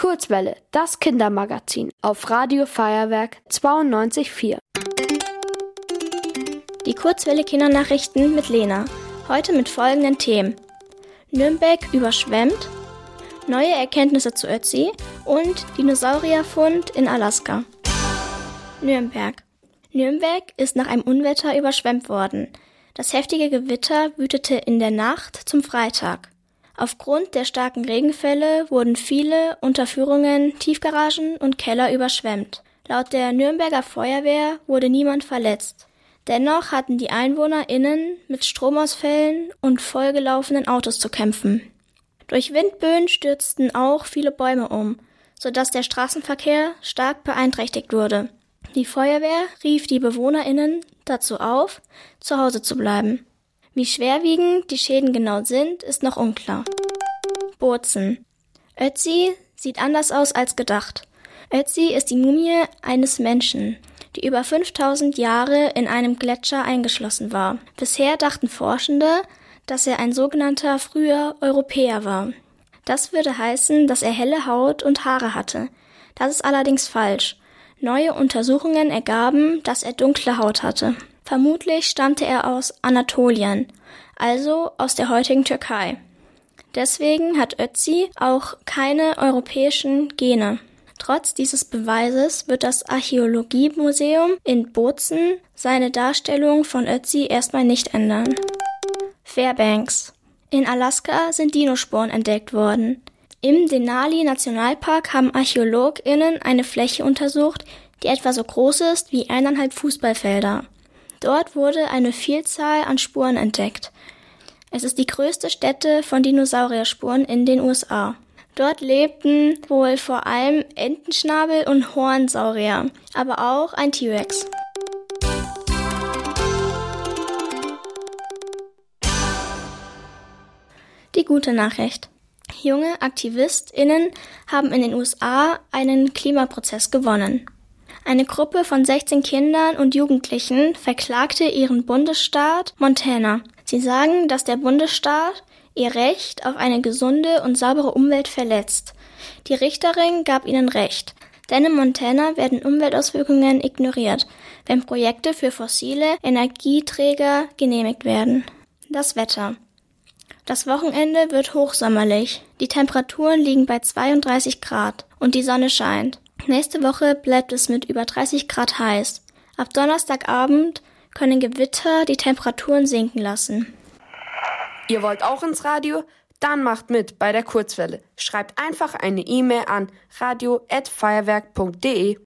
Kurzwelle, das Kindermagazin auf Radio Feuerwerk 92.4. Die Kurzwelle Kindernachrichten mit Lena. Heute mit folgenden Themen. Nürnberg überschwemmt, neue Erkenntnisse zu Ötzi und Dinosaurierfund in Alaska. Nürnberg. Nürnberg ist nach einem Unwetter überschwemmt worden. Das heftige Gewitter wütete in der Nacht zum Freitag. Aufgrund der starken Regenfälle wurden viele Unterführungen, Tiefgaragen und Keller überschwemmt. Laut der Nürnberger Feuerwehr wurde niemand verletzt. Dennoch hatten die EinwohnerInnen mit Stromausfällen und vollgelaufenen Autos zu kämpfen. Durch Windböen stürzten auch viele Bäume um, sodass der Straßenverkehr stark beeinträchtigt wurde. Die Feuerwehr rief die BewohnerInnen dazu auf, zu Hause zu bleiben. Wie schwerwiegend die Schäden genau sind, ist noch unklar. Bozen. Ötzi sieht anders aus als gedacht. Ötzi ist die Mumie eines Menschen, die über 5000 Jahre in einem Gletscher eingeschlossen war. Bisher dachten Forschende, dass er ein sogenannter früher Europäer war. Das würde heißen, dass er helle Haut und Haare hatte. Das ist allerdings falsch. Neue Untersuchungen ergaben, dass er dunkle Haut hatte. Vermutlich stammte er aus Anatolien, also aus der heutigen Türkei. Deswegen hat Ötzi auch keine europäischen Gene. Trotz dieses Beweises wird das Archäologiemuseum in Bozen seine Darstellung von Ötzi erstmal nicht ändern. Fairbanks. In Alaska sind Dinospuren entdeckt worden. Im Denali Nationalpark haben ArchäologInnen eine Fläche untersucht, die etwa so groß ist wie eineinhalb Fußballfelder. Dort wurde eine Vielzahl an Spuren entdeckt. Es ist die größte Stätte von Dinosaurierspuren in den USA. Dort lebten wohl vor allem Entenschnabel und Hornsaurier, aber auch ein T-Rex. Die gute Nachricht. Junge AktivistInnen haben in den USA einen Klimaprozess gewonnen. Eine Gruppe von 16 Kindern und Jugendlichen verklagte ihren Bundesstaat Montana. Sie sagen, dass der Bundesstaat ihr Recht auf eine gesunde und saubere Umwelt verletzt. Die Richterin gab ihnen Recht, denn in Montana werden Umweltauswirkungen ignoriert, wenn Projekte für fossile Energieträger genehmigt werden. Das Wetter. Das Wochenende wird hochsommerlich. Die Temperaturen liegen bei 32 Grad und die Sonne scheint. Nächste Woche bleibt es mit über 30 Grad heiß. Ab Donnerstagabend können Gewitter die Temperaturen sinken lassen. Ihr wollt auch ins Radio? Dann macht mit bei der Kurzwelle. Schreibt einfach eine E-Mail an radio@feuerwerk.de.